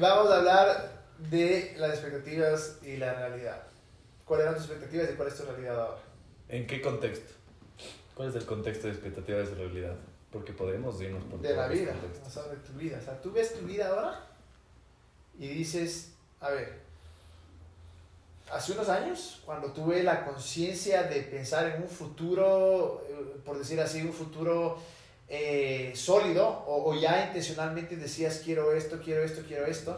vamos a hablar de las expectativas y la realidad. ¿Cuáles eran tus expectativas y cuál es tu realidad ahora? ¿En qué contexto? ¿Cuál es el contexto de expectativas de realidad? Porque podemos irnos por De la vida, o sea, de tu vida. O sea, tú ves tu vida ahora y dices, a ver, hace unos años, cuando tuve la conciencia de pensar en un futuro, eh, por decir así, un futuro eh, sólido, o, ya intencionalmente decías, quiero esto, quiero esto, quiero esto,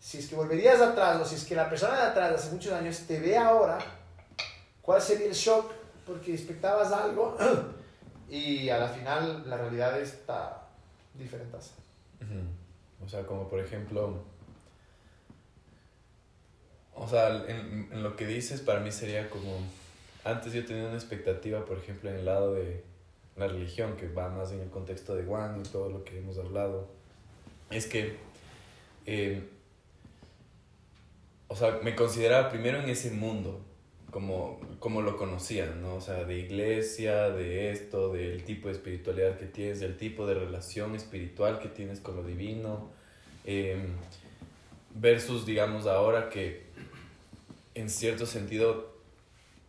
si es que volverías atrás, o si es que la persona de atrás hace muchos años te ve ahora, ¿cuál sería el shock? Porque expectabas algo y a la final la realidad está diferente. O sea, como por ejemplo, o sea, en lo que dices para mí sería como, antes yo tenía una expectativa, por ejemplo, en el lado de la religión, que va más en el contexto de Juan y todo lo que hemos hablado, es que, eh, o sea, me consideraba primero en ese mundo, como, como lo conocía, ¿no? O sea, de iglesia, de esto, del tipo de espiritualidad que tienes, del tipo de relación espiritual que tienes con lo divino, eh, versus, digamos, ahora que en cierto sentido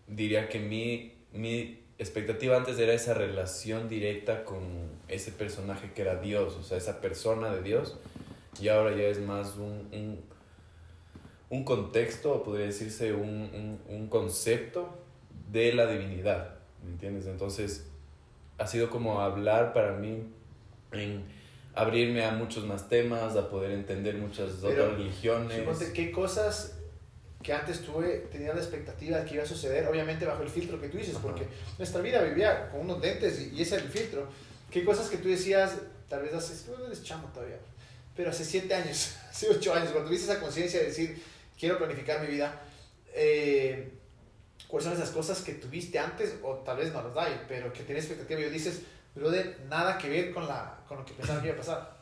diría que mi, mi expectativa antes era esa relación directa con ese personaje que era Dios, o sea, esa persona de Dios, y ahora ya es más un, un, un contexto, podría decirse un, un, un concepto de la divinidad, ¿me entiendes? Entonces, ha sido como hablar para mí en abrirme a muchos más temas, a poder entender muchas Pero, otras religiones. ¿qué cosas que antes tuve, tenía la expectativa de que iba a suceder? Obviamente bajo el filtro que tú dices, porque nuestra vida vivía con unos dentes y, y ese era el filtro. ¿Qué cosas que tú decías, tal vez hace, tú eres chamo todavía, pero hace siete años, hace ocho años, cuando tuviste esa conciencia de decir, quiero planificar mi vida, eh, ¿cuáles son esas cosas que tuviste antes o tal vez no las hay, pero que tenías expectativa y yo dices, brother, nada que ver con, la, con lo que pensaba que iba a pasar?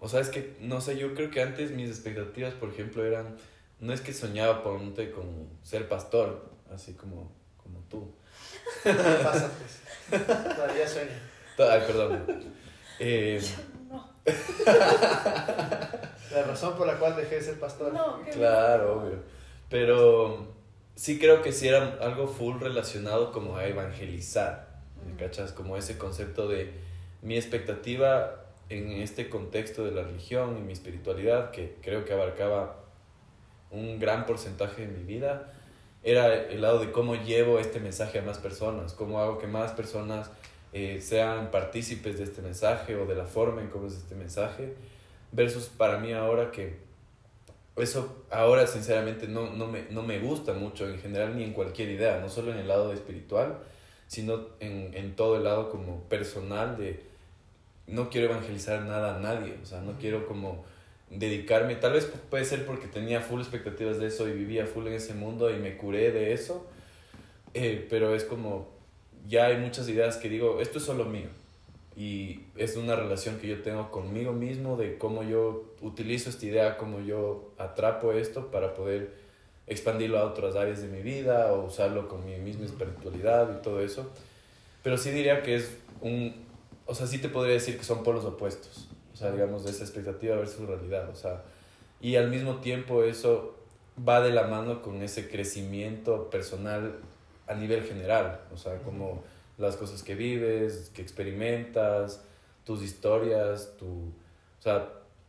O sea, es que, no sé, yo creo que antes mis expectativas, por ejemplo, eran, no es que soñaba ponte con ser pastor, así como, como tú. Pásate. Todavía sueño. Ay, perdón. Eh, No, La razón por la cual dejé de ser pastor. no, claro, obvio. Pero sí creo que sí era algo full relacionado como a evangelizar, ¿me cachas? Como ese concepto de mi expectativa en este contexto de la religión y mi espiritualidad, que creo que abarcaba un gran porcentaje de mi vida, era el lado de cómo llevo este mensaje a más personas, cómo hago que más personas eh, sean partícipes de este mensaje o de la forma en cómo es este mensaje, versus para mí ahora que eso ahora sinceramente no, no, me, no me gusta mucho en general ni en cualquier idea, no solo en el lado espiritual, sino en, en todo el lado como personal de no quiero evangelizar nada a nadie, o sea, no quiero como dedicarme, tal vez puede ser porque tenía full expectativas de eso y vivía full en ese mundo y me curé de eso, eh, pero es como, ya hay muchas ideas que digo, esto es solo mío y es una relación que yo tengo conmigo mismo de cómo yo utilizo esta idea, cómo yo atrapo esto para poder expandirlo a otras áreas de mi vida o usarlo con mi misma espiritualidad y todo eso. Pero sí diría que es un, o sea, sí te podría decir que son polos opuestos, sea, digamos, de esa expectativa versus realidad, o sea, y al mismo tiempo eso va de la mano con ese crecimiento personal a nivel general, o sea, como las cosas que vives, que experimentas, tus historias, tu, o sea,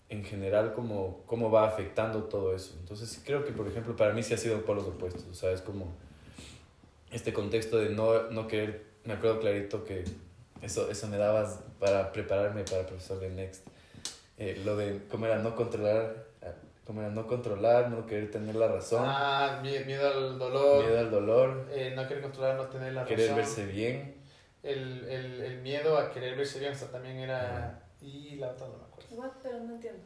en general cómo, cómo va afectando todo eso. Entonces creo que, por ejemplo, para mí sí ha sido por los opuestos, o sea, es como este contexto de no, no querer, me acuerdo clarito que eso, eso me dabas para prepararme para profesor de Next, Eh, lo de cómo era no controlar, cómo era no controlar, no querer tener la razón, Ah, mie- miedo al dolor, miedo al dolor, eh, no querer controlar, no tener la querer razón. verse bien. El, el, el miedo a querer verse bien, o sea, también era... Y la otra no me acuerdo. What? Pero no entiendo.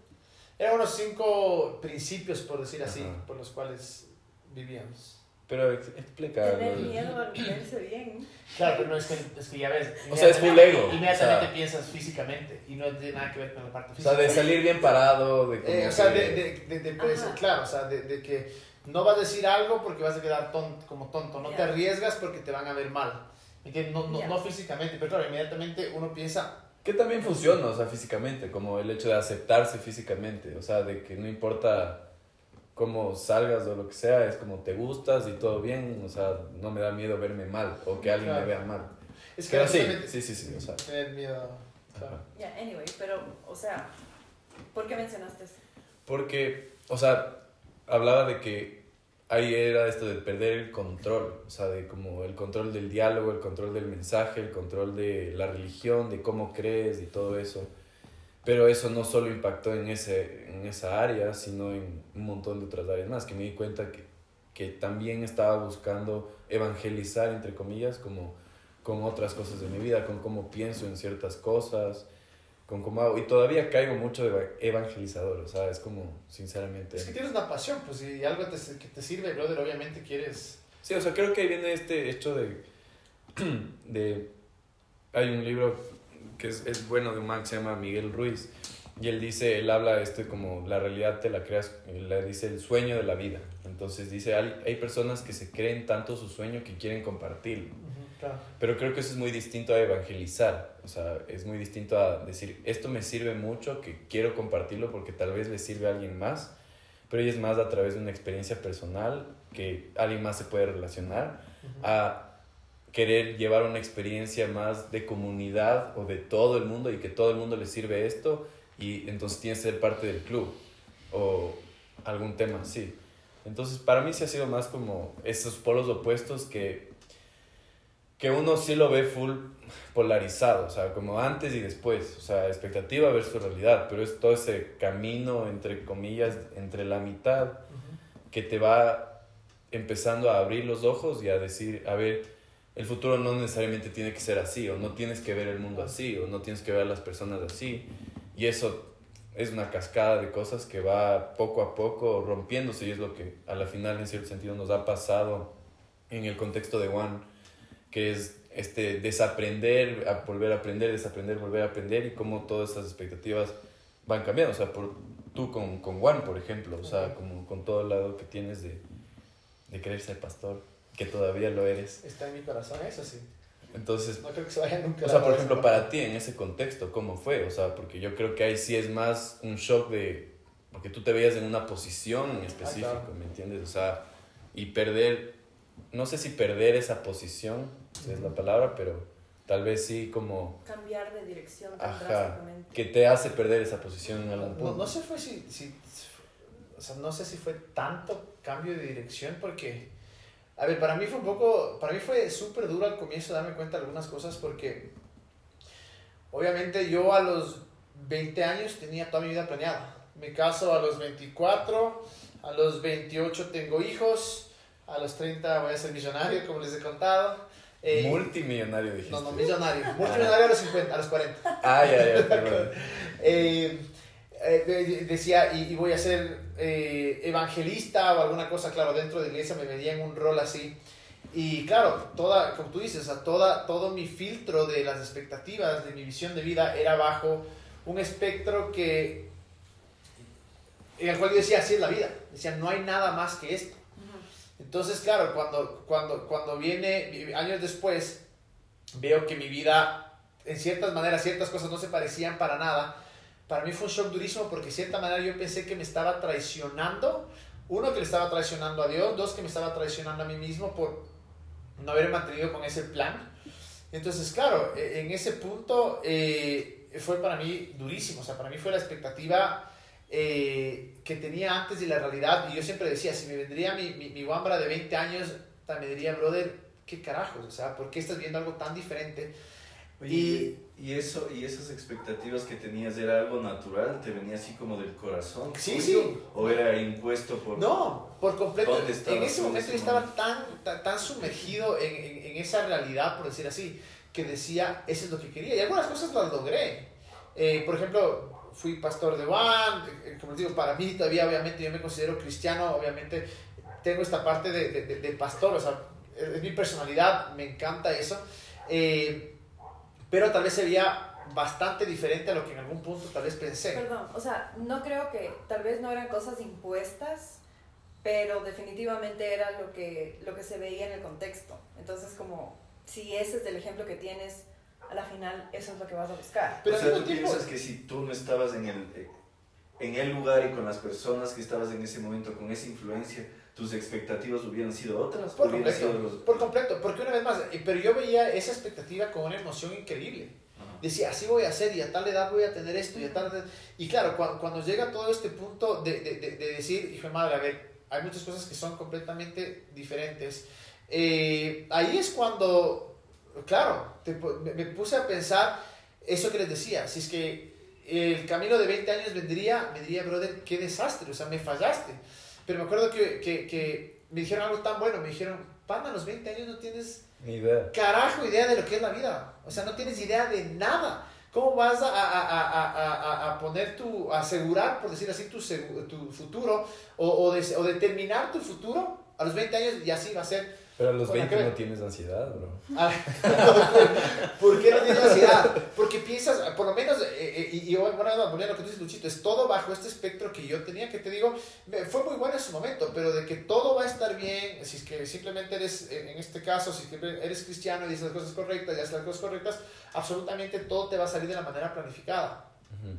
Eran unos cinco principios, por decir así, Ajá. por los cuales vivíamos. Pero ex- explica. Tener miedo a verse bien. Claro, pero no es que, es que ya ves. O sea, es full inmediatamente- ego, Inmediatamente o sea- piensas físicamente y no tiene nada que ver con la parte O física. sea, de salir bien parado, de como Eh, o sea, que- de, de, de, de- pues, claro, o sea, de, de que no vas a decir algo porque vas a quedar tonto, como tonto, no Ya. te arriesgas porque te van a ver mal. ¿Me entiendes? No, no, Ya. no físicamente, pero claro, inmediatamente uno piensa Que también funciona, o sea, físicamente, como el hecho de aceptarse físicamente, o sea, de que no importa cómo salgas o lo que sea, es como te gustas y todo bien, o sea, no me da miedo verme mal o que alguien me Claro. vea mal. Es que Pero sí, sí, sí, sí, o sea. tener miedo. claro. Ya, anyway, pero, o sea, ¿por qué mencionaste eso? Porque, o sea, hablaba de que ahí era esto de perder el control, o sea, de como el control del diálogo, el control del mensaje, el control de la religión, de cómo crees y todo eso. Pero eso no solo impactó en, ese, en esa área, sino en un montón de otras áreas más, que me di cuenta que, que también estaba buscando evangelizar, entre comillas, como con otras cosas de mi vida, con cómo pienso en ciertas cosas, con cómo hago. Y todavía caigo mucho de eva- evangelizador, o sea, es como, sinceramente... Es que tienes una pasión, pues si algo te, que te sirve, brother, obviamente quieres. Sí, o sea, creo que ahí viene este hecho de... de hay un libro que es, es bueno de un man que se llama Miguel Ruiz. Y él dice, él habla de esto como la realidad te la creas, le dice el sueño de la vida. Entonces dice, hay, hay personas que se creen tanto su sueño que quieren compartirlo. Pero creo que eso es muy distinto a evangelizar. O sea, es muy distinto a decir, esto me sirve mucho, que quiero compartirlo porque tal vez le sirve a alguien más. Pero ella es más a través de una experiencia personal que alguien más se puede relacionar a querer llevar una experiencia más de comunidad o de todo el mundo y que todo el mundo le sirve esto y entonces tienes que ser parte del club o algún tema así. Entonces para mí sí ha sido más como esos polos opuestos que, que uno sí lo ve full polarizado, o sea, como antes y después, o sea, expectativa versus realidad, pero es todo ese camino, entre comillas, entre la mitad que te va empezando a abrir los ojos y a decir, a ver, el futuro no necesariamente tiene que ser así, o no tienes que ver el mundo así, o no tienes que ver a las personas así. Y eso es una cascada de cosas que va poco a poco rompiéndose y es lo que a la final en cierto sentido nos ha pasado en el contexto de One, que es este desaprender, a volver a aprender, desaprender, volver a aprender y cómo todas esas expectativas van cambiando. O sea, por, tú con, con Juan, por ejemplo, o sea, como con todo el lado que tienes de, de querer ser pastor, que todavía lo eres. Está en mi corazón, eso sí. Entonces, No creo que se vaya nunca. o sea, por ejemplo, ¿no? para ti en ese contexto, ¿cómo fue? O sea, porque yo creo que ahí sí es más un shock de, porque tú te veías en una posición en específico, claro. ¿me entiendes? O sea, y perder, no sé si perder esa posición, si es la palabra, pero tal vez sí como, Cambiar de dirección tan ajá, drásticamente. que te hace perder esa posición en algún No, punto. no sé fue si, si, o sea, no sé si fue tanto cambio de dirección porque, a ver, para mí fue un poco, para mí fue súper duro al comienzo darme cuenta de algunas cosas porque, obviamente yo a los 20 años tenía toda mi vida planeada. Me caso a los 24, a los 28 tengo hijos, a los 30 voy a ser millonario, como les he contado. Eh, Multimillonario dijiste. no, no, millonario. Multimillonario a los 50, a los 40. Ay, ay, ay, perdón. Eh, eh, de- decía, y, y voy a ser eh, evangelista o alguna cosa, claro, dentro de la iglesia me veía en un rol así. Y claro, toda, como tú dices, sea, toda, todo mi filtro de las expectativas, de mi visión de vida, era bajo un espectro que, en el cual yo decía, así es la vida. Decía, no hay nada más que esto. Entonces, claro, cuando, cuando, cuando viene, años después, veo que mi vida, en ciertas maneras, ciertas cosas no se parecían para nada. Para mí fue un shock durísimo porque de cierta manera yo pensé que me estaba traicionando. Uno, que le estaba traicionando a Dios. Dos, que me estaba traicionando a mí mismo por no haber mantenido con ese plan. Entonces, claro, e- en ese punto eh, fue para mí durísimo. O sea, para mí fue la expectativa eh, que tenía antes de la realidad. Y yo siempre decía, si me vendría mi, mi, mi Wambra de 20 años, me diría, brother, ¿qué carajos? O sea, ¿por qué estás viendo algo tan diferente? Oye, Y- y, eso, y esas expectativas que tenías era algo natural, te venía así como del corazón. Sí, tuyo? sí. ¿O era impuesto por.? No, por completo. ¿Dónde En ese momento yo estaba tan, tan, tan sumergido en, en, en esa realidad, por decir así, que decía, eso es lo que quería. Y algunas cosas las logré. Eh, por ejemplo, fui pastor de Juan, eh, como les digo, para mí todavía obviamente yo me considero cristiano, obviamente tengo esta parte de, de, de- pastor, o sea, es mi personalidad, me encanta eso. Eh, pero tal vez se veía bastante diferente a lo que en algún punto tal vez pensé. Perdón, o sea, no creo que tal vez no eran cosas impuestas, pero definitivamente era lo que, lo que se veía en el contexto. Entonces, como si ese es el ejemplo que tienes, a la final eso es lo que vas a buscar. Pero o sea, tú tiempo- piensas que si tú no estabas en el, eh, en el lugar y con las personas que estabas en ese momento, con esa influencia, tus expectativas hubieran sido otras. Por hubieran completo, sido los- por completo, porque una vez más, eh, pero yo veía esa expectativa con una emoción increíble. Ajá. Decía, así voy a hacer y a tal edad voy a tener esto y a tal edad. Y claro, cuando, cuando llega todo este punto de, de, de, de decir, hijo de madre, a ver, hay muchas cosas que son completamente diferentes. eh, ahí es cuando, claro, te me, me puse a pensar eso que les decía, si es que el camino de 20 años vendría, me diría, brother, qué desastre, o sea, me fallaste. Pero me acuerdo que, que, que me dijeron algo tan bueno, me dijeron, pana, a los 20 años no tienes Ni idea. carajo idea de lo que es la vida. O sea, no tienes idea de nada. ¿Cómo vas a, a, a, a, a, a poner tu, a asegurar, por decir así, tu, tu futuro o, o, de- o determinar tu futuro a los 20 años y así va a ser? Pero a los Bueno, 20 ¿qué? no tienes ansiedad, bro. Ah, ¿Por qué no tienes ansiedad? Porque piensas, por lo menos, eh, eh, y, bueno, a lo que tú dices, Luchito, es todo bajo este espectro que yo tenía, que te digo, fue muy bueno en su momento, pero de que todo va a estar bien, si es que simplemente eres, en en este caso, si eres cristiano y dices las cosas correctas y haces las cosas correctas, absolutamente todo te va a salir de la manera planificada. Ujú.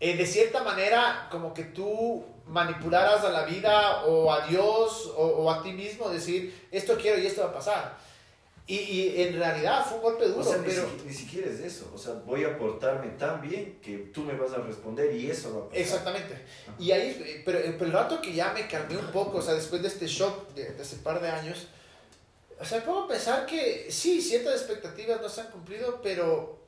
Eh, de cierta manera, como que tú manipularas a la vida o a Dios o, o a ti mismo, decir, esto quiero y esto va a pasar. Y, y en realidad fue un golpe duro, O sea, ni, pero... siqui- ni siquiera es eso. O sea, voy a portarme tan bien que tú me vas a responder y eso va a pasar. Exactamente. Y ahí, eh, pero, pero el rato que ya me calmé un poco, o sea, después de este shock de, de hace par de años, o sea, puedo pensar que sí, ciertas expectativas no se han cumplido, pero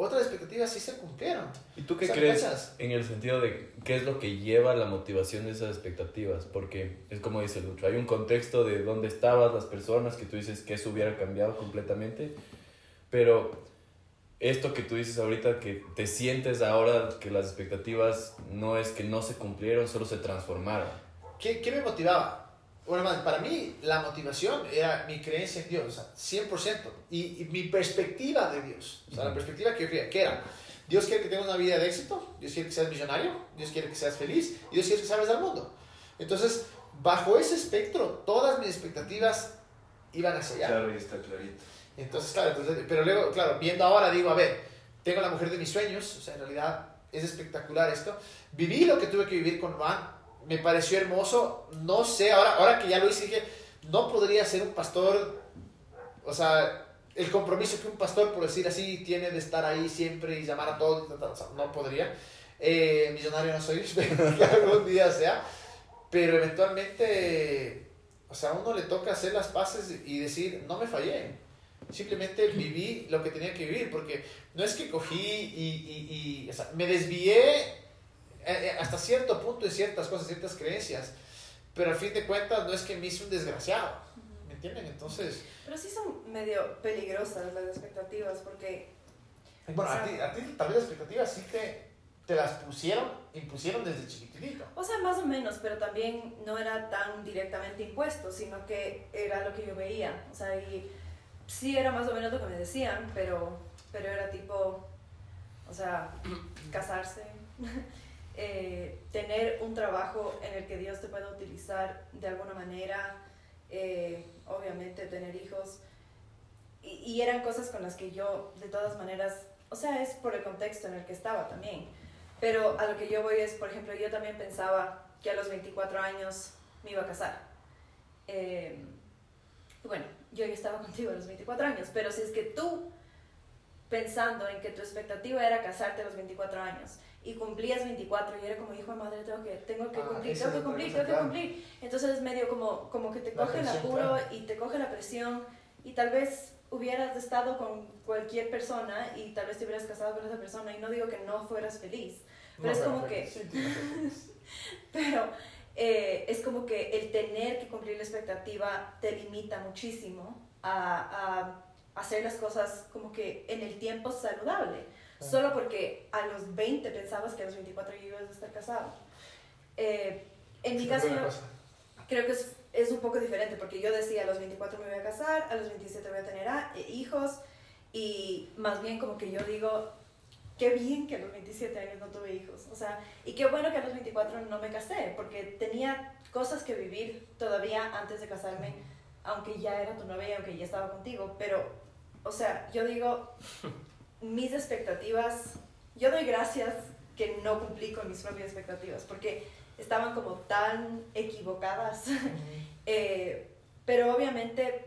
otras expectativas sí se cumplieron. ¿Y tú qué crees en el sentido de qué es lo que lleva la motivación de esas expectativas? Porque es como dice Lucho, hay un contexto de dónde estabas, las personas, que tú dices que eso hubiera cambiado completamente, pero esto que tú dices ahorita, que te sientes ahora que las expectativas no es que no se cumplieron, solo se transformaron. ¿Qué, qué me motivaba? Bueno, para mí la motivación era mi creencia en Dios, o sea, 100%. Y, y mi perspectiva de Dios, o sea, la perspectiva que yo creía, que era, Dios quiere que tengas una vida de éxito, Dios quiere que seas millonario, Dios quiere que seas feliz y Dios quiere que salves al mundo. Entonces, bajo ese espectro, todas mis expectativas iban hacia allá. Claro, está clarito. Entonces, claro, entonces, pero luego, claro, viendo ahora, digo, a ver, tengo la mujer de mis sueños, o sea, en realidad es espectacular esto. Viví lo que tuve que vivir con Juan, me pareció hermoso, no sé, ahora, ahora que ya lo hice, dije, no podría ser un pastor, o sea, el compromiso que un pastor, por decir así, tiene de estar ahí siempre y llamar a todos, no podría. Eh, millonario no soy, que algún día sea, pero eventualmente, o sea, a uno le toca hacer las paces y decir, no me fallé. Simplemente viví lo que tenía que vivir, porque no es que cogí y, y, me desvié hasta cierto punto en ciertas cosas, ciertas creencias, pero al fin de cuentas no es que me hice un desgraciado, ¿me entienden? Entonces, Pero sí son medio peligrosas las expectativas porque bueno, a ti, a ti tal vez las expectativas sí te, te las pusieron, impusieron desde chiquitito. O sea, más o menos, pero también no era tan directamente impuesto, sino que era lo que yo veía. O sea, y sí era más o menos lo que me decían, pero, pero era tipo, o sea, casarse, eh, tener un trabajo en el que Dios te pueda utilizar de alguna manera, eh, obviamente tener hijos. Y, y eran cosas con las que yo, de todas maneras, o sea, es por el contexto en el que estaba también. Pero a lo que yo voy es, por ejemplo, yo también pensaba que a los 24 años me iba a casar. Eh, bueno, yo ya estaba contigo a los 24 años, pero si es que tú, pensando en que tu expectativa era casarte a los 24 años y cumplías 24 y era como, hijo de madre, tengo que, tengo que Ah, cumplir, tengo que cumplir, tengo que cumplir. Entonces es medio como, como que te La coge el presión, apuro claro. y te coge la presión y tal vez hubieras estado con cualquier persona y tal vez te hubieras casado con esa persona y no digo que no fueras feliz, pero es como que Sí, no pero eh, es como que el tener que cumplir la expectativa te limita muchísimo a, a hacer las cosas como que en el tiempo saludable. Solo porque a los 20 pensabas que a los 24 ya ibas a estar casado. Eh, en mi caso yo creo que es, es un poco diferente porque yo decía a los 24 me voy a casar, a los 27 voy a tener a- eh, hijos y más bien como que yo digo, qué bien que a los 27 años no tuve hijos, o sea, y qué bueno que a los 24 no me casé porque tenía cosas que vivir todavía antes de casarme, aunque ya era tu novia aunque ya estaba contigo, pero o sea, yo digo, mis expectativas, yo doy gracias que no cumplí con mis propias expectativas, porque estaban como tan equivocadas. Eh, pero obviamente,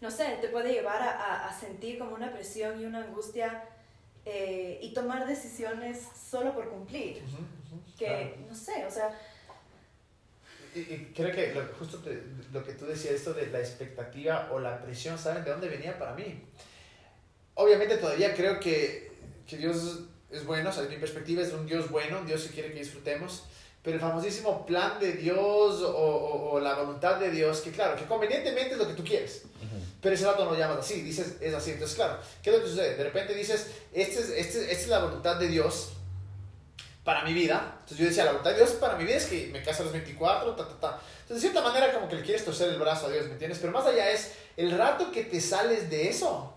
no sé, te puede llevar a, a, sentir como una presión y una angustia eh, y tomar decisiones solo por cumplir. que, no sé, o sea... Y, creo que lo, justo lo que tú decías, esto de la expectativa o la presión, ¿saben de dónde venía para mí? Obviamente todavía creo que, que Dios es bueno, o sea, mi perspectiva es un Dios bueno, un Dios que quiere que disfrutemos, pero el famosísimo plan de Dios o, o, la voluntad de Dios, que claro, que convenientemente es lo que tú quieres, pero ese rato no lo llamas así, dices, es así, entonces claro, ¿qué es lo que sucede? De repente dices, este es, este, esta es la voluntad de Dios para mi vida, entonces yo decía, la voluntad de Dios para mi vida es que me case a los 24, ta, ta, ta. Entonces, de cierta manera, como que le quieres torcer el brazo a Dios, ¿me entiendes? Pero más allá es el rato que te sales de eso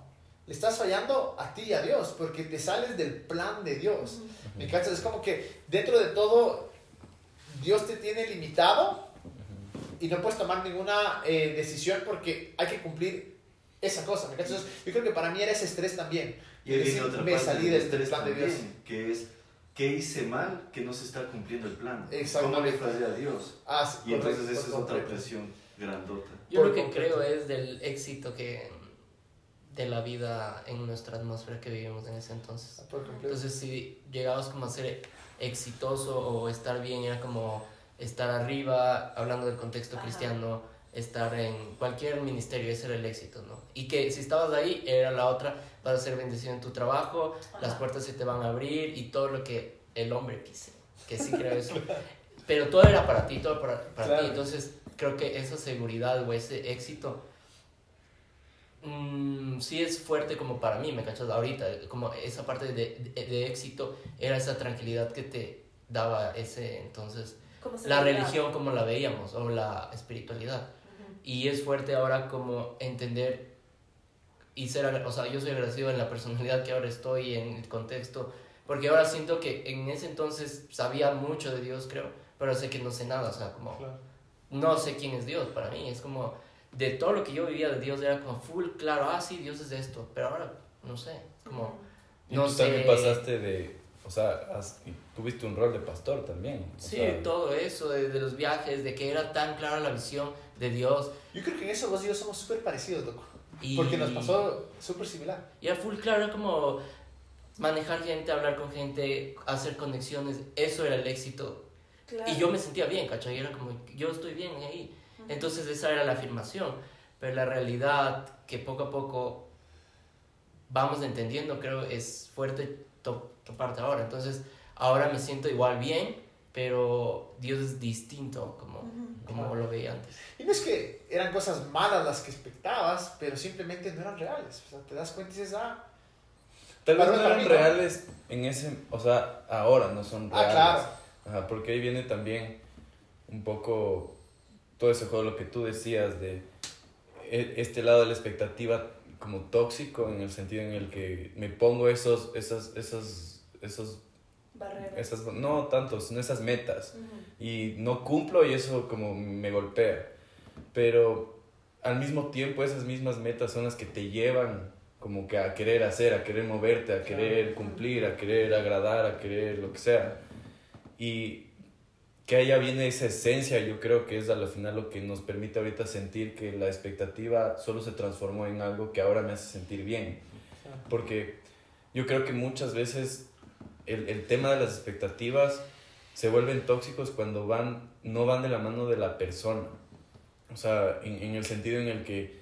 le estás fallando a ti y a Dios, porque te sales del plan de Dios. ¿Me cachas? Es como que dentro de todo, Dios te tiene limitado y no puedes tomar ninguna eh, decisión porque hay que cumplir esa cosa. ¿Me cachas? yo creo que para mí era ese estrés también. Y ahí viene otra me salí del estrés plan de Dios. Que es, ¿qué hice mal que no se está cumpliendo el plan? ¿Cómo le fallé a Dios? Ah, y entonces esa es otra presión grandota. Yo lo que creo es del éxito que de la vida en nuestra atmósfera que vivimos en ese entonces. Ah, entonces, si llegabas como a ser exitoso o estar bien, era como estar arriba, hablando del contexto cristiano, estar en cualquier ministerio, ese era el éxito, ¿no? Y que si estabas ahí, era la otra, vas a ser bendecido en tu trabajo, las puertas se te van a abrir y todo lo que el hombre quise, que sí creo eso. Pero todo era para ti, todo para, para ti. Entonces, creo que esa seguridad o ese éxito mmm, sí es fuerte como para mí, ¿me cachas? Ahorita, como esa parte de, de, éxito era esa tranquilidad que te daba ese entonces la religión como la veíamos o la espiritualidad. Y es fuerte ahora como entender y ser, o sea, yo soy agradecido en la personalidad que ahora estoy, en el contexto, porque ahora siento que en ese entonces sabía mucho de Dios, creo, pero sé que no sé nada, o sea, como no sé quién es Dios para mí, es como de todo lo que yo vivía de Dios era como full claro, ah, sí, Dios es esto, pero ahora no sé, como... No tú también pasaste de, o sea, tuviste un rol de pastor también. sí, todo eso, de, de, los viajes, de que era tan clara la visión de Dios. Yo creo que en eso vos y yo somos súper parecidos, loco. porque nos pasó súper similar. Y era full claro, era como manejar gente, hablar con gente, hacer conexiones, eso era el éxito. Y yo me sentía bien, ¿cachai? Era como, yo estoy bien ahí. Entonces esa era la afirmación, pero la realidad que poco a poco vamos entendiendo, creo, es fuerte toparte ahora. Entonces ahora me siento igual bien, pero Dios es distinto como, como lo veía antes. Y no es que eran cosas malas las que expectabas, pero simplemente no eran reales. O sea, te das cuenta y dices, ah... Tal vez no eran reales en ese, o sea, ahora no son ah, reales. Ah, claro. Ajá, porque ahí viene también un poco todo ese juego, lo que tú decías de e, este lado de la expectativa como tóxico en el sentido en el que me pongo esos, esas, esas, esos barreras. Esas, no tanto, sino esas metas. Y no cumplo y eso como me golpea. Pero al mismo tiempo esas mismas metas son las que te llevan como que a querer hacer, a querer moverte, a querer cumplir, a querer agradar, a querer lo que sea. Y que allá viene esa esencia, yo creo que es a la final lo que nos permite ahorita sentir que la expectativa solo se transformó en algo que ahora me hace sentir bien. Porque yo creo que muchas veces el, el tema de las expectativas se vuelven tóxicos cuando van, no van de la mano de la persona. O sea, en, en el sentido en el que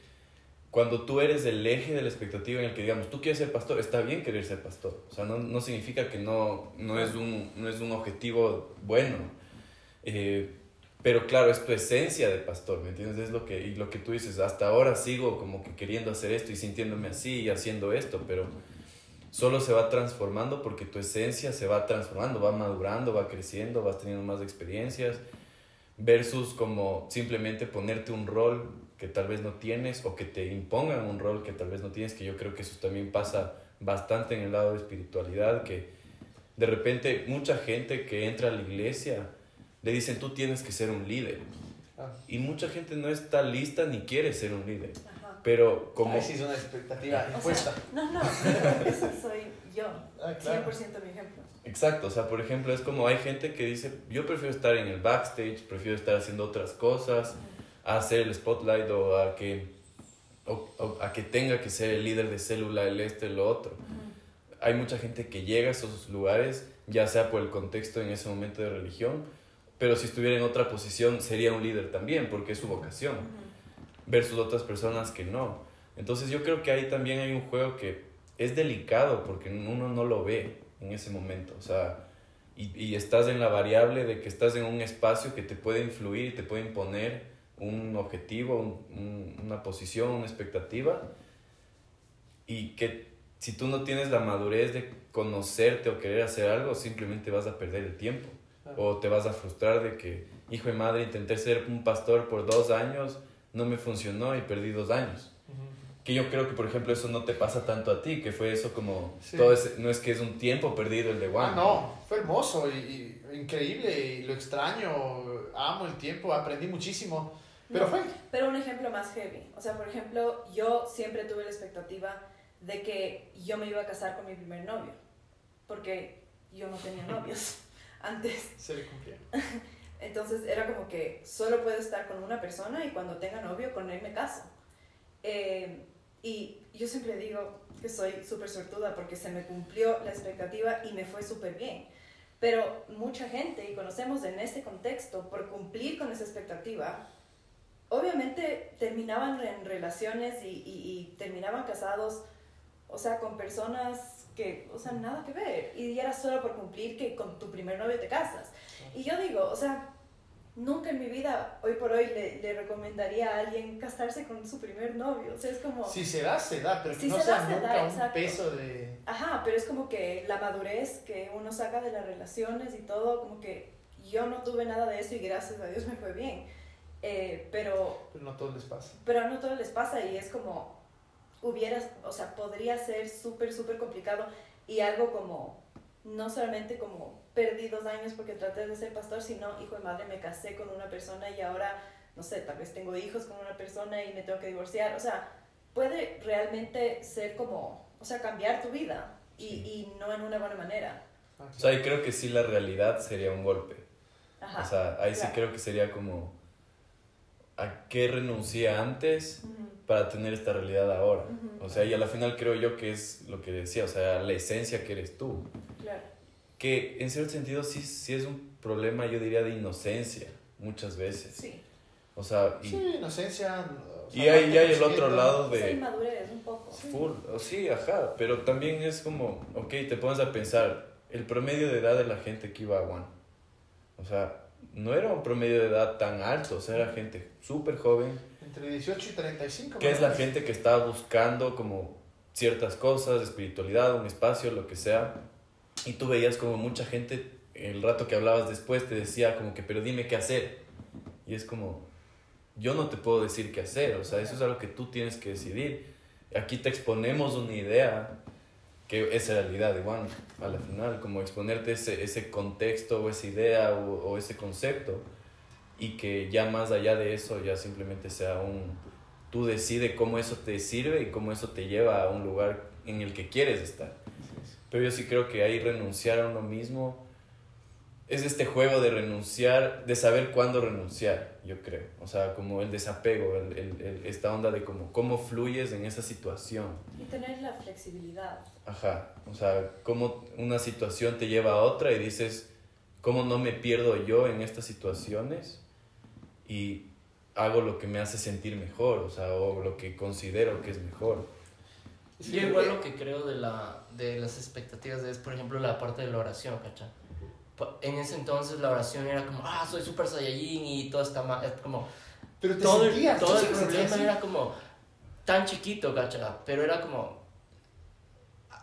cuando tú eres el eje de la expectativa en el que digamos, tú quieres ser pastor, está bien querer ser pastor. O sea, no, no significa que no, no, es un, no es un objetivo bueno eh, pero claro, es tu esencia de pastor, ¿me entiendes? Es lo que, y lo que tú dices, hasta ahora sigo como que queriendo hacer esto y sintiéndome así y haciendo esto, pero solo se va transformando porque tu esencia se va transformando, va madurando, va creciendo, vas teniendo más experiencias, versus como simplemente ponerte un rol que tal vez no tienes o que te impongan un rol que tal vez no tienes, que yo creo que eso también pasa bastante en el lado de espiritualidad, que de repente mucha gente que entra a la iglesia, le dicen tú tienes que ser un líder. Ah. Y mucha gente no está lista ni quiere ser un líder. Pero como... sí es una expectativa impuesta. no, no, eso soy yo. Ah, 100% mi ejemplo. Exacto, o sea, por ejemplo, es como hay gente que dice, yo prefiero estar en el backstage, prefiero estar haciendo otras cosas, a hacer el spotlight o a que, o, a que tenga que ser el líder de célula, el este, lo otro. Hay mucha gente que llega a esos lugares, ya sea por el contexto en ese momento de religión, pero si estuviera en otra posición sería un líder también, porque es su vocación, versus otras personas que no. Entonces yo creo que ahí también hay un juego que es delicado porque uno no lo ve en ese momento, o sea, y, y estás en la variable de que estás en un espacio que te puede influir y te puede imponer un objetivo, una posición, una expectativa, y que si tú no tienes la madurez de conocerte o querer hacer algo, simplemente vas a perder el tiempo. O te vas a frustrar de que, hijo de madre, intenté ser un pastor por dos años, no me funcionó y perdí dos años. Que yo creo que, por ejemplo, eso no te pasa tanto a ti, que fue eso como, todo no es que es un tiempo perdido el de Juan. Ah, no, fue hermoso y, increíble y lo extraño, amo el tiempo, aprendí muchísimo, pero fue. Pero un ejemplo más heavy, o sea, por ejemplo, yo siempre tuve la expectativa de que yo me iba a casar con mi primer novio, porque yo no tenía novios antes. Se le cumplía. Entonces era como que solo puedo estar con una persona y cuando tenga novio con él me caso. Eh, y yo siempre digo que soy súper sortuda porque se me cumplió la expectativa y me fue súper bien. Pero mucha gente, y conocemos en este contexto, por cumplir con esa expectativa, obviamente terminaban en relaciones y, y terminaban casados, o sea, con personas que, o sea, nada que ver. Y era solo por cumplir que con tu primer novio te casas. Y yo digo, o sea, nunca en mi vida, hoy por hoy, le, le recomendaría a alguien casarse con su primer novio. O sea, es como... Si se da, se da, pero si no se sea nunca un peso de... Ajá, pero es como que la madurez que uno saca de las relaciones y todo, como que yo no tuve nada de eso y gracias a Dios me fue bien. Eh, pero... Pero no todo les pasa. Pero no todo les pasa y es como hubiera, o sea, podría ser súper, súper complicado y algo como, no solamente como perdí dos años porque traté de ser pastor, sino, hijo de madre, me casé con una persona y ahora, no sé, tal vez tengo hijos con una persona y me tengo que divorciar. O sea, puede realmente ser como, o sea, cambiar tu vida y, y no en una buena manera. O sea, ahí creo que sí la realidad sería un golpe. Ajá, o sea, ahí sí creo que sería como, ¿a qué renuncié antes? Para tener esta realidad ahora. O sea, y a la final creo yo que es lo que decía, o sea, la esencia que eres tú. Claro. Que en cierto sentido sí, sí es un problema, yo diría, de inocencia, muchas veces. Sí. O sea, y, sí, inocencia. y hay, hay el otro lado de... inmadurez, un poco. Full, sí, ajá, pero también es como, ok, te pones a pensar, el promedio de edad de la gente que iba a One, o sea, no era un promedio de edad tan alto, o sea, era gente súper joven entre 18 y 35. Que es la gente que está buscando como ciertas cosas, espiritualidad, un espacio, lo que sea. Y tú veías como mucha gente, el rato que hablabas después, te decía como que, pero dime qué hacer. Y es como, yo no te puedo decir qué hacer, o sea, eso es algo que tú tienes que decidir. Aquí te exponemos una idea que es realidad igual a la final, como exponerte ese, ese contexto o esa idea o, o ese concepto y que ya más allá de eso ya simplemente sea un tú decides cómo eso te sirve y cómo eso te lleva a un lugar en el que quieres estar. Pero yo sí creo que ahí renunciar a uno mismo es este juego de renunciar, de saber cuándo renunciar, yo creo. O sea, como el desapego, el, el, esta onda de como, cómo fluyes en esa situación. Y tener la flexibilidad. Ajá, o sea, cómo una situación te lleva a otra y dices, ¿cómo no me pierdo yo en estas situaciones? Y hago lo que me hace sentir mejor, o sea, o lo que considero que es mejor. Yo igual lo que creo de, la, de las expectativas es, por ejemplo, la parte de la oración, ¿cachai? En ese entonces la oración era como, ah, soy super saiyajin y todo está mal, como... Pero te todo, sentías, todo el problema era como tan chiquito, ¿cachai? Pero era como...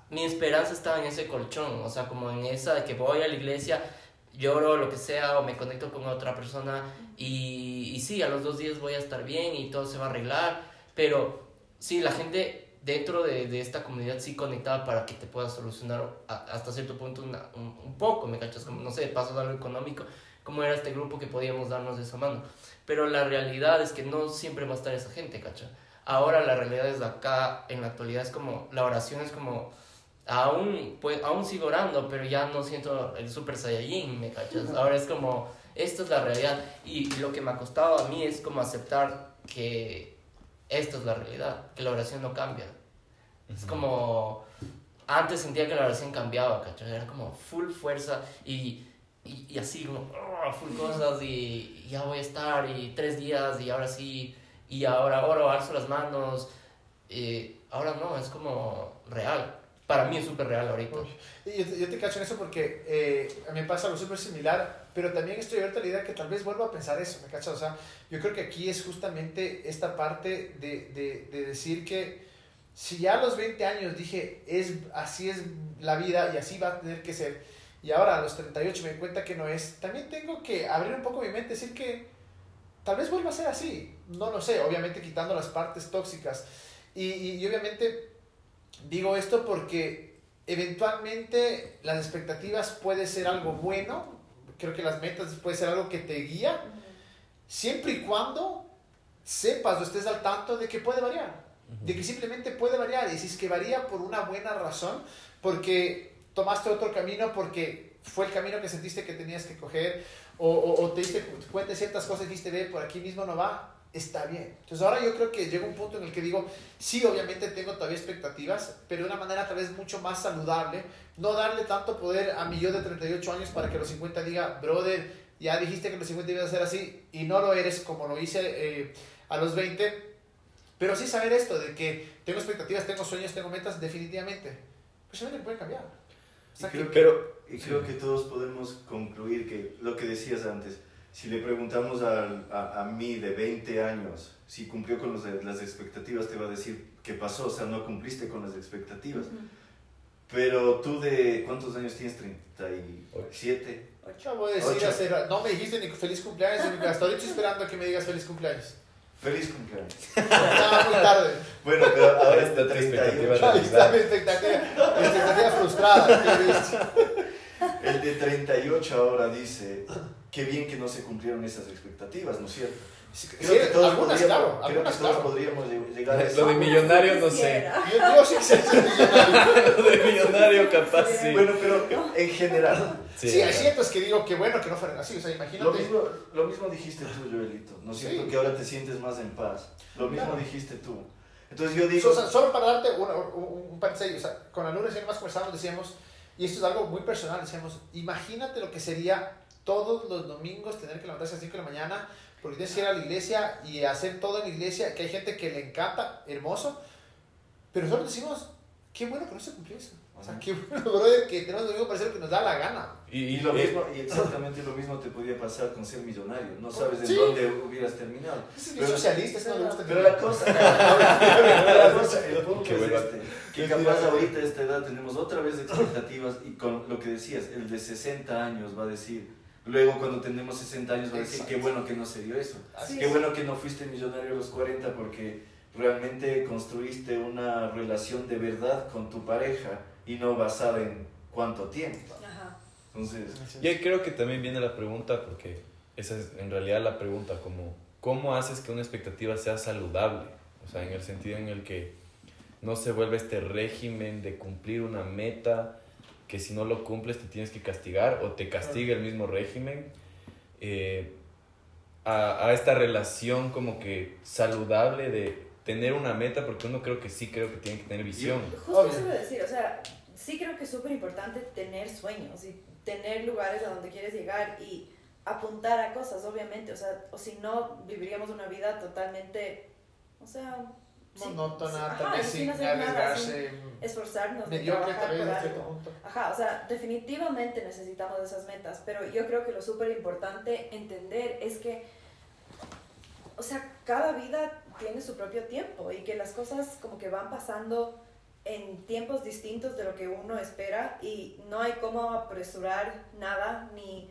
Mi esperanza estaba en ese colchón, o sea, como en esa de que voy a la iglesia lloro, lo que sea, o me conecto con otra persona y, y sí, a los dos días voy a estar bien y todo se va a arreglar, pero sí, la gente dentro de, de esta comunidad sí conectaba para que te puedas solucionar hasta cierto punto un, un, poco, ¿me cachas? Como, no sé, paso de algo económico, como era este grupo que podíamos darnos de esa mano. Pero la realidad es que no siempre va a estar esa gente, ¿cachas? ahora la realidad es acá, en la actualidad es como, la oración es como, aún, pues, aún sigo orando, pero ya no siento el super saiyajin, ¿me cachas? Ahora es como, esto es la realidad. Y lo que me ha costado a mí es como aceptar que esto es la realidad, que la oración no cambia. Es como, antes sentía que la oración cambiaba, ¿cachas? Era como full fuerza y, y, y así como, oh, full cosas y, ya voy a estar y tres días y ahora sí, y ahora oro, alzo las manos. Y ahora no, es como real para mí es súper real ahorita. Y yo, te cacho en eso porque eh, a mí me pasa algo súper similar, pero también estoy abierto a la idea que tal vez vuelva a pensar eso, ¿me cachas? O sea, yo creo que aquí es justamente esta parte de, de, de, decir que si ya a los 20 años dije, es, así es la vida y así va a tener que ser, y ahora a los 38 me doy cuenta que no es, también tengo que abrir un poco mi mente, decir que tal vez vuelva a ser así, no lo sé, obviamente quitando las partes tóxicas. Y, y, y obviamente Digo esto porque eventualmente las expectativas puede ser algo bueno, creo que las metas puede ser algo que te guía, siempre y cuando sepas o estés al tanto de que puede variar, de que simplemente puede variar, y si es que varía por una buena razón, porque tomaste otro camino, porque fue el camino que sentiste que tenías que coger, o, o, te diste cuenta de ciertas cosas y dijiste, ve, por aquí mismo no va, está bien. Entonces ahora yo creo que llega un punto en el que digo, sí, obviamente tengo todavía expectativas, pero de una manera tal vez mucho más saludable, no darle tanto poder a mi yo de 38 años para que a los 50 diga, brother, ya dijiste que a los 50 ibas a ser así y no lo eres como lo hice eh, a los 20, pero sí saber esto de que tengo expectativas, tengo sueños, tengo metas, definitivamente, pues se puede cambiar. y creo, pero, y creo que todos podemos concluir que lo que decías antes, si le preguntamos a, a, mí de 20 años si cumplió con las expectativas, te va a decir qué pasó, o sea, no cumpliste con las expectativas. Pero tú de, ¿cuántos años tienes? 37. Ocho. Voy a decir, hacer, no me dijiste ni feliz cumpleaños, ni hasta ahorita esperando a que me digas feliz cumpleaños. Feliz cumpleaños. Estaba muy tarde. Bueno, pero ahora está 38. Ahí está mi expectativa, mi expectativa frustrada. El de 38 ahora dice, qué bien que no se cumplieron esas expectativas, ¿no es cierto? Creo que todos, podríamos, creo que todos podríamos llegar a eso. Lo de millonario no sé. Yo, yo sí sé millonario. Lo de millonario capaz sí. Bueno, pero en general. Sí, hay ciertos que digo que bueno que no fueran así. O sea, imagínate. Lo mismo, lo mismo dijiste tú, Joelito. ¿No es cierto? Que ahora te sientes más en paz. Lo mismo dijiste tú. Entonces yo digo... solo para darte un, un, paréntesis, o sea, con Alura recién más conversamos, decíamos, y esto es algo muy personal, decíamos, imagínate lo que sería todos los domingos tener que levantarse a las 5 de la mañana porque tienes que ir a la iglesia y hacer todo en la iglesia, que hay gente que le encanta, hermoso, pero solo decimos, qué bueno que no se cumplió eso. O sea, qué bueno, brother, que tenemos domingo para hacer lo que nos da la gana. Y, lo mismo, y exactamente lo mismo te podía pasar con ser millonario. No sabes en dónde hubieras terminado. Es pero, socialista, eso no le gusta. Pero la cosa, la cosa, el punto es este, que capaz ahorita a esta edad tenemos otra vez expectativas y con lo que decías, el de 60 años va a decir, luego cuando tenemos 60 años va a decir, qué bueno que no se dio eso. Qué bueno que no fuiste millonario a los 40 porque realmente construiste una relación de verdad con tu pareja y no basada en cuánto tiempo. Entonces, y creo que también viene la pregunta, porque esa es en realidad la pregunta, como, ¿cómo haces que una expectativa sea saludable? O sea, en el sentido en el que no se vuelve este régimen de cumplir una meta, que si no lo cumples te tienes que castigar o te castiga el mismo régimen. Eh, a, a, esta relación como que saludable de tener una meta, porque uno creo que sí creo que tiene que tener visión. Justo eso iba a decir, o sea, sí creo que es súper importante tener sueños y tener lugares a donde quieres llegar y apuntar a cosas, obviamente, o sea, o si no, viviríamos una vida totalmente, o sea... Monótona, tal sin, arriesgarse. esforzarnos de trabajar por algo. Ajá, o sea, definitivamente necesitamos esas metas, pero yo creo que lo súper importante entender es que, o sea, cada vida tiene su propio tiempo y que las cosas como que van pasando en tiempos distintos de lo que uno espera y no hay como apresurar nada ni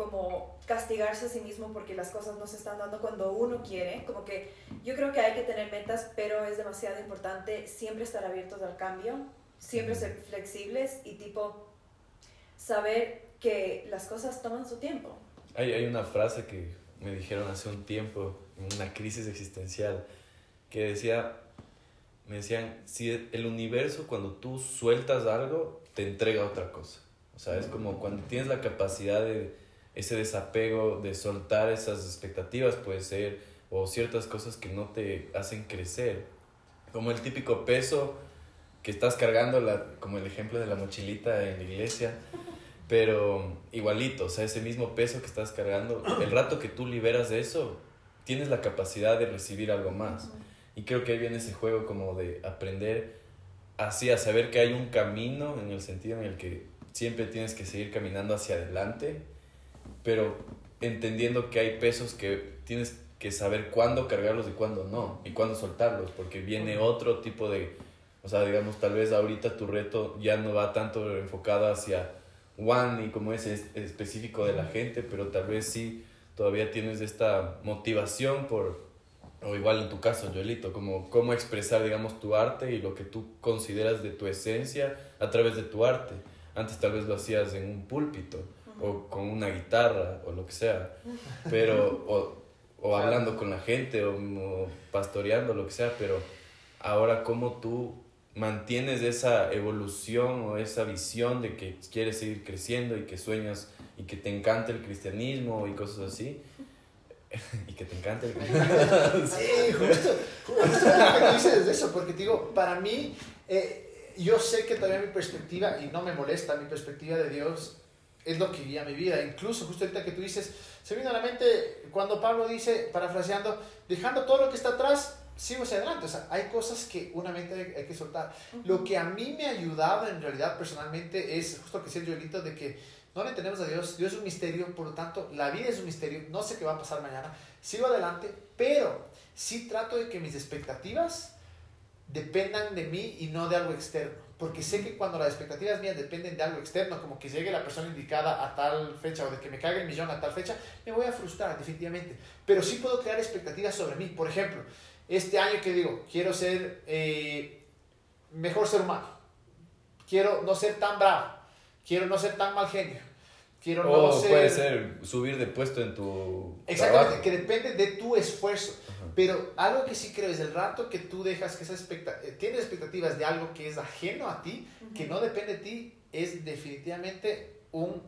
como castigarse a sí mismo porque las cosas no se están dando cuando uno quiere. Como que yo creo que hay que tener metas, pero es demasiado importante siempre estar abiertos al cambio, siempre ser flexibles y tipo saber que las cosas toman su tiempo. Hay, hay una frase que me dijeron hace un tiempo, una crisis existencial, que decía, me decían, si el universo cuando tú sueltas algo, te entrega otra cosa. O sea, es como cuando tienes la capacidad de ese desapego, de soltar esas expectativas, puede ser, o ciertas cosas que no te hacen crecer. Como el típico peso que estás cargando, la, como el ejemplo de la mochilita en la iglesia, pero igualito, o sea, ese mismo peso que estás cargando, el rato que tú liberas de eso, tienes la capacidad de recibir algo más. Y creo que ahí viene ese juego como de aprender así a saber que hay un camino en el sentido en el que siempre tienes que seguir caminando hacia adelante, pero entendiendo que hay pesos que tienes que saber cuándo cargarlos y cuándo no, y cuándo soltarlos, porque viene otro tipo de, o sea, digamos, tal vez ahorita tu reto ya no va tanto enfocado hacia one y como es específico de la gente, pero tal vez sí todavía tienes esta motivación por, o igual en tu caso, Joelito, como cómo expresar, digamos, tu arte y lo que tú consideras de tu esencia a través de tu arte. Antes tal vez lo hacías en un púlpito o con una guitarra o lo que sea, pero, o, o hablando con la gente o, o pastoreando, lo que sea, pero ahora cómo tú mantienes esa evolución o esa visión de que quieres seguir creciendo y que sueñas y que te encanta el cristianismo y cosas así. y que te encanta el cristianismo. sí, justo, justo lo dices eso, porque digo, para mí, eh, yo sé que todavía mi perspectiva, y no me molesta, mi perspectiva de Dios es lo que guía mi vida. Incluso justo ahorita que tú dices, se viene a la mente cuando Pablo dice, parafraseando, dejando todo lo que está atrás, sigo hacia adelante. O sea, hay cosas que una mente hay, que soltar. Lo que a mí me ha ayudado en realidad personalmente es justo lo que decía Joelito de que no le entendemos a Dios. Dios es un misterio, por lo tanto, la vida es un misterio. No sé qué va a pasar mañana. Sigo adelante, pero sí trato de que mis expectativas dependan de mí y no de algo externo. Porque sé que cuando las expectativas mías dependen de algo externo, como que llegue la persona indicada a tal fecha o de que me caiga el millón a tal fecha, me voy a frustrar definitivamente. Pero sí puedo crear expectativas sobre mí. Por ejemplo, este año que digo, quiero ser eh, mejor ser humano, quiero no ser tan bravo, quiero no ser tan mal genio, quiero no ser... puede ser subir de puesto en tu Exactamente, que depende de tu esfuerzo. Pero algo que sí creo es el rato que tú dejas que esa expectativa, eh, tienes expectativas de algo que es ajeno a ti, que no depende de ti, es definitivamente un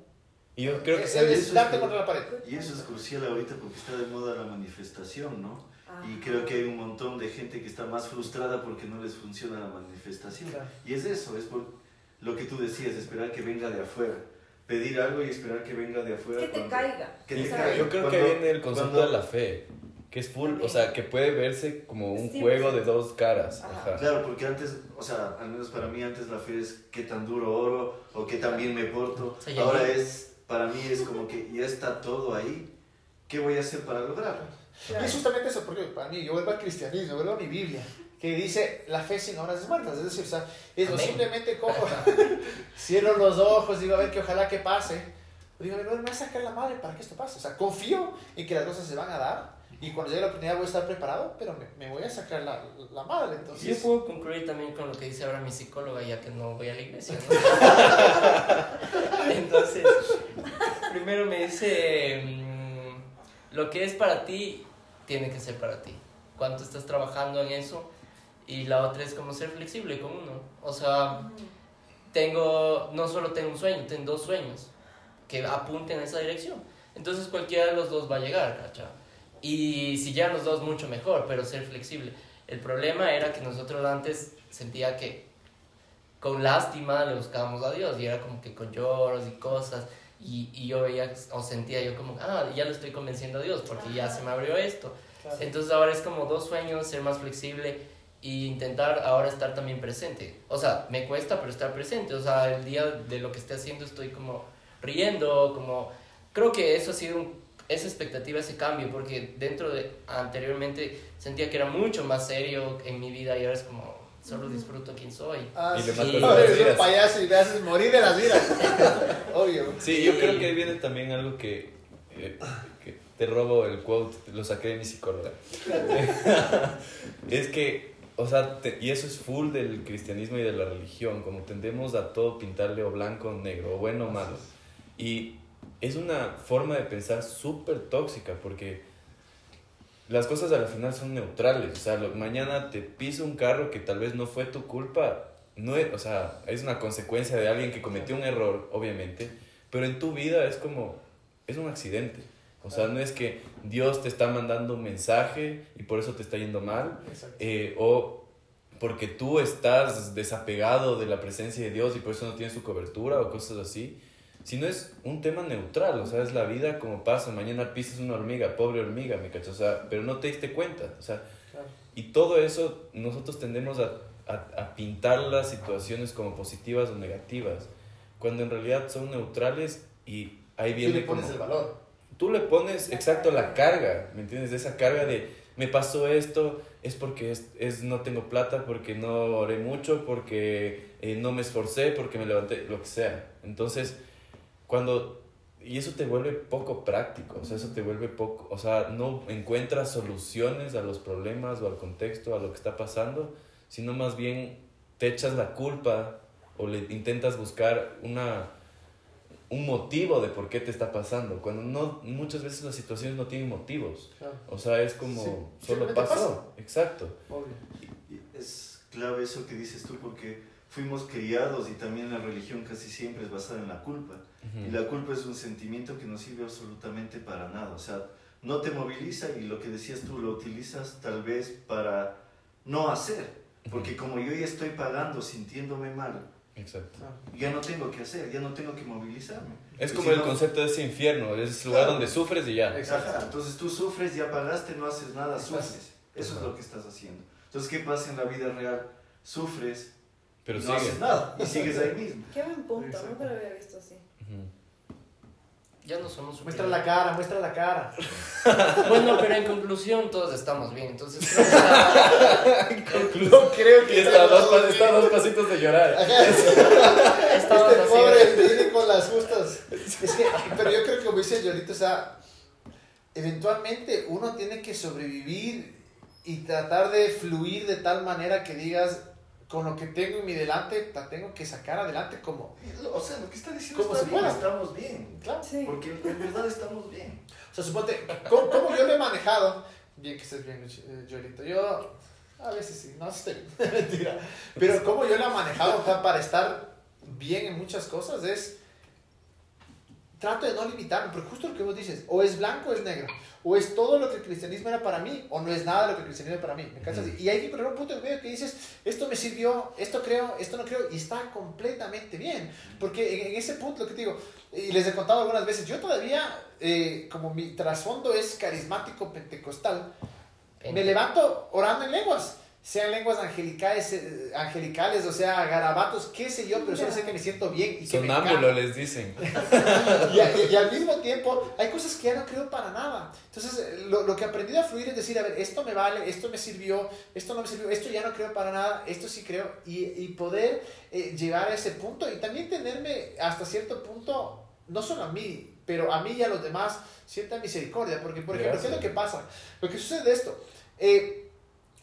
y yo creo que es, es, darte contra la pared. Y eso es crucial ahorita porque está de moda la manifestación, ¿no? Y creo que hay un montón de gente que está más frustrada porque no les funciona la manifestación. Y es eso, es por lo que tú decías, esperar que venga de afuera. Pedir algo y esperar que venga de afuera. Que te caiga. Que te caiga. Yo creo que viene el concepto de la fe. Que es full, o sea, que puede verse como un juego de dos caras. Claro, porque antes, o sea, al menos para mí antes la fe es qué tan duro oro o qué tan bien me porto. Ahora es, para mí es como que ya está todo ahí. ¿Qué voy a hacer para lograrlo? Y es justamente eso, porque para mí, yo vuelvo al cristianismo, vuelvo a mi Biblia, que dice la fe sin obras es muerta. Es decir, o sea, es simplemente cojo, cierro los ojos, digo a ver que ojalá que pase. Digo, a ver, me voy a sacar la madre para que esto pase. O sea, confío en que las cosas se van a dar y cuando llegue la oportunidad voy a estar preparado, pero me, me voy a sacar la, la, madre. Entonces... Yo puedo concluir también con lo que dice ahora mi psicóloga, ya que no voy a la iglesia. Entonces, primero me dice, mm, lo que es para ti tiene que ser para ti. Cuánto estás trabajando en eso. Y la otra es como ser flexible con uno. O sea, tengo, no solo tengo un sueño, tengo dos sueños que apunten en esa dirección. Entonces cualquiera de los dos va a llegar, ¿cacha? Y si ya los dos, mucho mejor, pero ser flexible. El problema era que nosotros antes sentía que con lástima le buscábamos a Dios y era como que con lloros y cosas. Y, y, yo veía o sentía yo como, ah, ya lo estoy convenciendo a Dios porque ya se me abrió esto. Entonces ahora es como dos sueños, ser más flexible e intentar ahora estar también presente. O sea, me cuesta, pero estar presente. O sea, el día de lo que esté haciendo estoy como riendo, como... Creo que eso ha sido un, esa expectativa, ese cambio, porque dentro de anteriormente sentía que era mucho más serio en mi vida y ahora es como, solo disfruto quién soy. Ah, y le sí. no, eres un payaso y me haces morir de las vidas. Obvio. Sí, yo creo que viene también algo que, eh, que te robo el quote, lo saqué de mi psicóloga. es que, o sea, te, y eso es full del cristianismo y de la religión, como tendemos a todo pintarle o blanco o negro, o bueno o malo. Y es una forma de pensar súper tóxica porque las cosas al final son neutrales. O sea, mañana te pisa un carro que tal vez no fue tu culpa. No es, o sea, es una consecuencia de alguien que cometió un error, obviamente. Pero en tu vida es como, es un accidente. O sea, no es que Dios te está mandando un mensaje y por eso te está yendo mal. Eh, o porque tú estás desapegado de la presencia de Dios y por eso no tienes su cobertura o cosas así sino es un tema neutral, o sea, es la vida como pasa, mañana pisas una hormiga, pobre hormiga, me cachas, o sea, pero no te diste cuenta, o sea, y todo eso nosotros tendemos a, a, pintar las situaciones como positivas o negativas, cuando en realidad son neutrales y ahí viene... Tú le pones el valor. Tú le pones, exacto, la carga, ¿me entiendes? Esa carga de, me pasó esto, es porque es, es no tengo plata, porque no oré mucho, porque eh, no me esforcé, porque me levanté, lo que sea. Entonces, cuando y eso te vuelve poco práctico, o sea, eso te vuelve poco, o sea, no encuentras soluciones a los problemas o al contexto, a lo que está pasando, sino más bien te echas la culpa o le intentas buscar una un motivo de por qué te está pasando, cuando no muchas veces las situaciones no tienen motivos. O sea, es como solo pasó. Exacto. Es clave eso que dices tú porque fuimos criados y también la religión casi siempre es basada en la culpa. Y la culpa es un sentimiento que no sirve absolutamente para nada. O sea, no te moviliza y lo que decías tú lo utilizas tal vez para no hacer. Porque como yo ya estoy pagando sintiéndome mal, Exacto. ya no tengo que hacer, ya no tengo que movilizarme. Es como el concepto de ese infierno, es el lugar donde sufres y ya. Exacto. Entonces tú sufres, ya pagaste, no haces nada, sufres. Eso es lo que estás haciendo. Entonces, ¿qué pasa en la vida real? Sufres, pero no haces nada y sigues ahí mismo. Qué buen punto, nunca lo había visto así. Ya no somos Muestra la cara, muestra la cara. bueno, pero en conclusión todos estamos bien, entonces no creo que está dos, dos pasitos de llorar. este pobre viene con las justas. Es que, pero yo creo que como dice Yolito, o sea, eventualmente uno tiene que sobrevivir y tratar de fluir de tal manera que digas, con lo que tengo en mi delante, la tengo que sacar adelante como... O sea, lo que está diciendo está bien, estamos bien. Claro. Sí. Porque en verdad estamos bien. O sea, suponte, ¿cómo, yo lo he manejado? Bien que estés bien, Joelito. Yo, a veces sí, no estoy, mentira. Pero cómo yo lo he manejado para estar bien en muchas cosas es... Trato de no limitarme, porque justo lo que vos dices, o es blanco o es negro o es todo lo que el cristianismo era para mí, o no es nada lo que el cristianismo era para mí. ¿Me Y hay que poner un punto en medio que dices, esto me sirvió, esto creo, esto no creo, y está completamente bien. Porque en, ese punto, lo que te digo, y les he contado algunas veces, yo todavía, eh, como mi trasfondo es carismático pentecostal, me levanto orando en lenguas sean lenguas angelicales, eh, angelicales, o sea, garabatos, qué sé yo, pero solo sé que me siento bien y que Sonámbulo les dicen. y, al mismo tiempo, hay cosas que ya no creo para nada. Entonces, eh, lo, lo, que he aprendido a fluir es decir, a ver, esto me vale, esto me sirvió, esto no me sirvió, esto ya no creo para nada, esto sí creo, y, y poder eh, llegar a ese punto y también tenerme hasta cierto punto, no solo a mí, pero a mí y a los demás, cierta misericordia, porque, por ejemplo, ¿qué es lo que pasa? Lo que sucede es esto. Eh,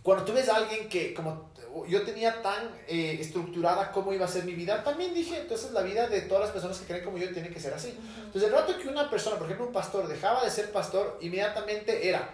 cuando tú ves a alguien que, como yo tenía tan eh, estructurada cómo iba a ser mi vida, también dije, entonces la vida de todas las personas que creen como yo tiene que ser así. Entonces, el rato que una persona, por ejemplo, un pastor, dejaba de ser pastor, inmediatamente era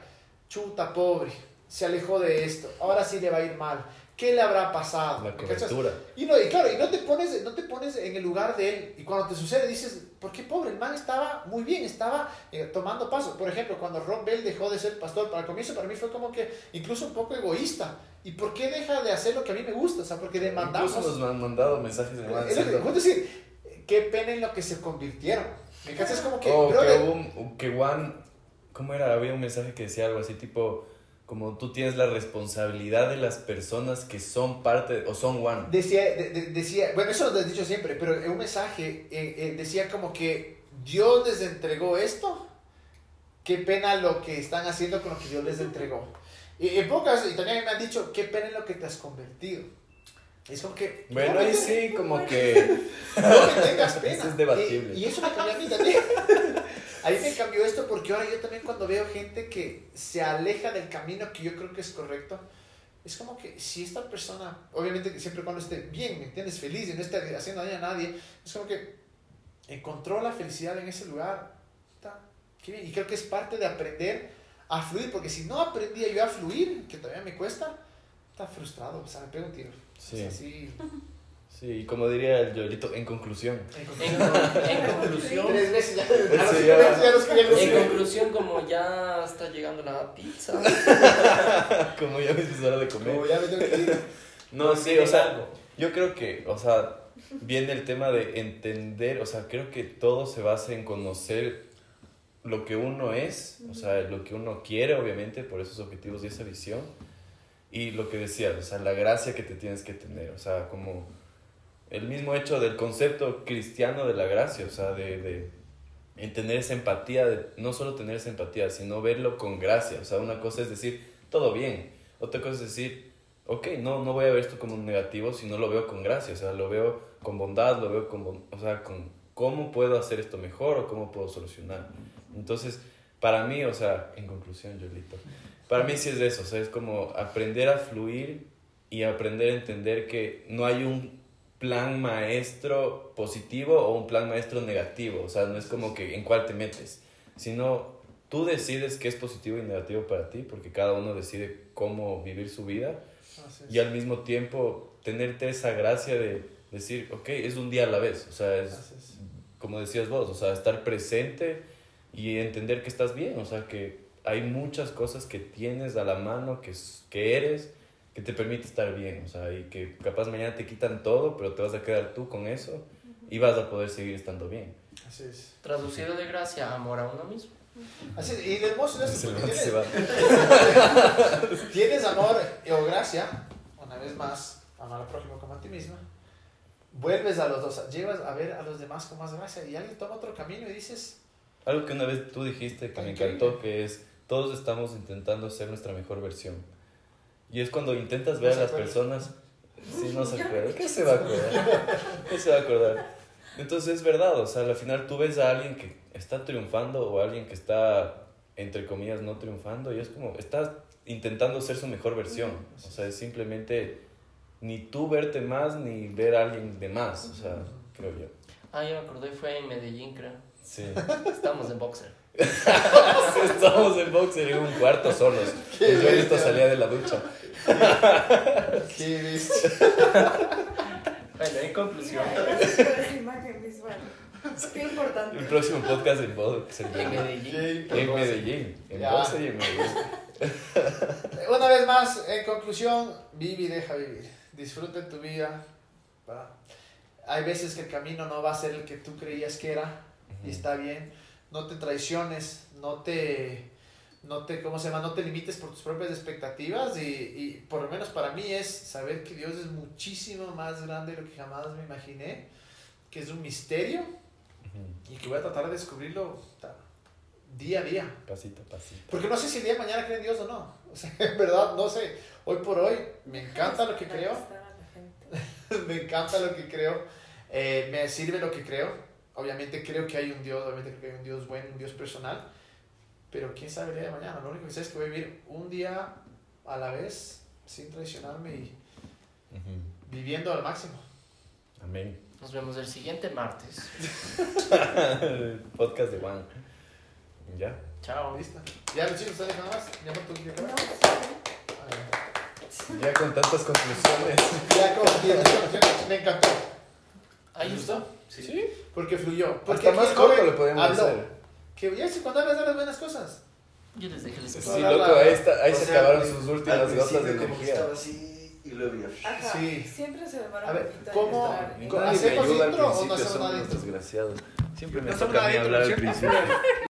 chuta, pobre, se alejó de esto, ahora sí le va a ir mal. ¿Qué le habrá pasado? La cobertura. Y, no, y claro, y no te, pones, no te pones en el lugar de él. Y cuando te sucede dices, ¿por qué pobre? El man estaba muy bien, estaba eh, tomando pasos. Por ejemplo, cuando Rob Bell dejó de ser pastor, para el comienzo para mí fue como que incluso un poco egoísta. ¿Y por qué deja de hacer lo que a mí me gusta? O sea, porque demandamos... Incluso nos han mandado mensajes de Es decir, qué pena en lo que se convirtieron. ¿Me Es como que... Oh, que, que Juan... ¿Cómo era? Había un mensaje que decía algo así tipo como tú tienes la responsabilidad de las personas que son parte o son one. Decía, decía, bueno, eso lo he dicho siempre, pero en un mensaje eh, eh, decía como que Dios les entregó esto, qué pena lo que están haciendo con lo que Dios les entregó. Y en pocas, y también me han dicho, qué pena en lo que te has convertido. Es como que... Bueno, ahí sí, como que... No me tengas pena. Eso es debatible. Y, y eso me cambió a mí también. Ahí me cambió esto porque ahora yo también cuando veo gente que se aleja del camino que yo creo que es correcto, es como que si esta persona, obviamente que siempre cuando esté bien, ¿me entiendes? Feliz y no esté haciendo daño a nadie, es como que encontró la felicidad en ese lugar. Está, qué bien. Y creo que es parte de aprender a fluir, porque si no aprendía yo a fluir, que todavía me cuesta, está frustrado, o sea, me pego un tiro. Sí. sí. Sí, como diría el Yolito, en conclusión. En, conclusión. Tres veces ya, En conclusión, como ya está llegando la pizza. como ya me es hora de comer. Como ya me tengo que ir. No, sí, o sea, yo creo que, o sea, viene el tema de entender, o sea, creo que todo se basa en conocer lo que uno es, o sea, lo que uno quiere, obviamente, por esos objetivos y esa visión. Y lo que decías, o sea, la gracia que te tienes que tener, o sea, como el mismo hecho del concepto cristiano de la gracia, o sea, de, de tener esa empatía, de no solo tener esa empatía, sino verlo con gracia. O sea, una cosa es decir, todo bien. Otra cosa es decir, ok, no, no voy a ver esto como un negativo, sino lo veo con gracia. O sea, lo veo con bondad, lo veo con, o sea, con cómo puedo hacer esto mejor o cómo puedo solucionar. Entonces, para mí, o sea, en conclusión, Yolito, para mí sí es eso, o sea, es como aprender a fluir y aprender a entender que no hay un plan maestro positivo o un plan maestro negativo. O sea, no es como que en cuál te metes, sino tú decides qué es positivo y negativo para ti, porque cada uno decide cómo vivir su vida. Y al mismo tiempo tenerte esa gracia de decir, ok, es un día a la vez. O sea, es como decías vos, o sea, estar presente y entender que estás bien. O sea, que hay muchas cosas que tienes a la mano, que, que eres que te permite estar bien, o sea, y que capaz mañana te quitan todo, pero te vas a quedar tú con eso y vas a poder seguir estando bien. Así es. Traducido de gracia, amor a uno mismo. Así es, y el hermoso es eso, tienes, tienes amor o gracia, una vez más, amar al prójimo como a ti misma, vuelves a los dos, llevas a ver a los demás con más gracia y alguien toma otro camino y dices... Algo que una vez tú dijiste que me encantó, que es, todos estamos intentando ser nuestra mejor versión y es cuando intentas ver a las personas, si no se acuerda, ¿qué se va a acordar? ¿Qué se va a acordar? Entonces es verdad, o sea, al final tú ves a alguien que está triunfando o a alguien que está, entre comillas, no triunfando y es como, estás intentando ser su mejor versión. O sea, es simplemente ni tú verte más ni ver a alguien de más, o sea, creo yo. Ah, yo me acordé, fue en Medellín, creo. Sí. Estamos en boxer. Estamos en boxer en un cuarto solos. Y yo esto salía de la ducha. Qué bueno, en conclusión. imagen visual. Qué importante. El próximo podcast en boxer. En Medellín. En Medellín. En boxer y en Medellín. Una vez más, en conclusión, vive y deja vivir. Disfruta tu vida. Hay veces que el camino no va a ser el que tú creías que era y está bien. No te traiciones, no te, no te, ¿cómo se llama? No te limites por tus propias expectativas y, y por lo menos para mí es saber que Dios es muchísimo más grande de lo que jamás me imaginé, que es un misterio y que voy a tratar de descubrirlo día a día. Pasito a pasito. Porque no sé si el día de mañana creen Dios o no. O sea, en verdad, no sé. Hoy por hoy me encanta lo que creo. me encanta lo que creo. Eh, me sirve lo que creo obviamente creo que hay un Dios, obviamente creo que hay un Dios bueno, un Dios personal, pero quién sabe el día de mañana. Lo único que sé es que voy a vivir un día a la vez sin traicionarme y viviendo al máximo. Amén. Nos vemos el siguiente martes. Podcast de Juan. Ya. Chao. Listo. Ya, chicos, ¿sabes nada más? Ya no tengo Ya con tantas conclusiones. Ya con tantas conclusiones. Me encantó. ¿Ahí está? Sí. Porque fluyó. Porque Hasta más corto le podemos hacer. Que ya se cuando hablas de las buenas cosas. Yo les dejé el Sí, loco, ahí, está, ahí se acabaron sus últimas gotas de energía. estaba así y luego ya. Ajá, sí. Siempre se demora a ver, ¿cómo, ¿cómo hacemos intro o no hacemos nada? desgraciados. Siempre me toca a mí hablar al principio.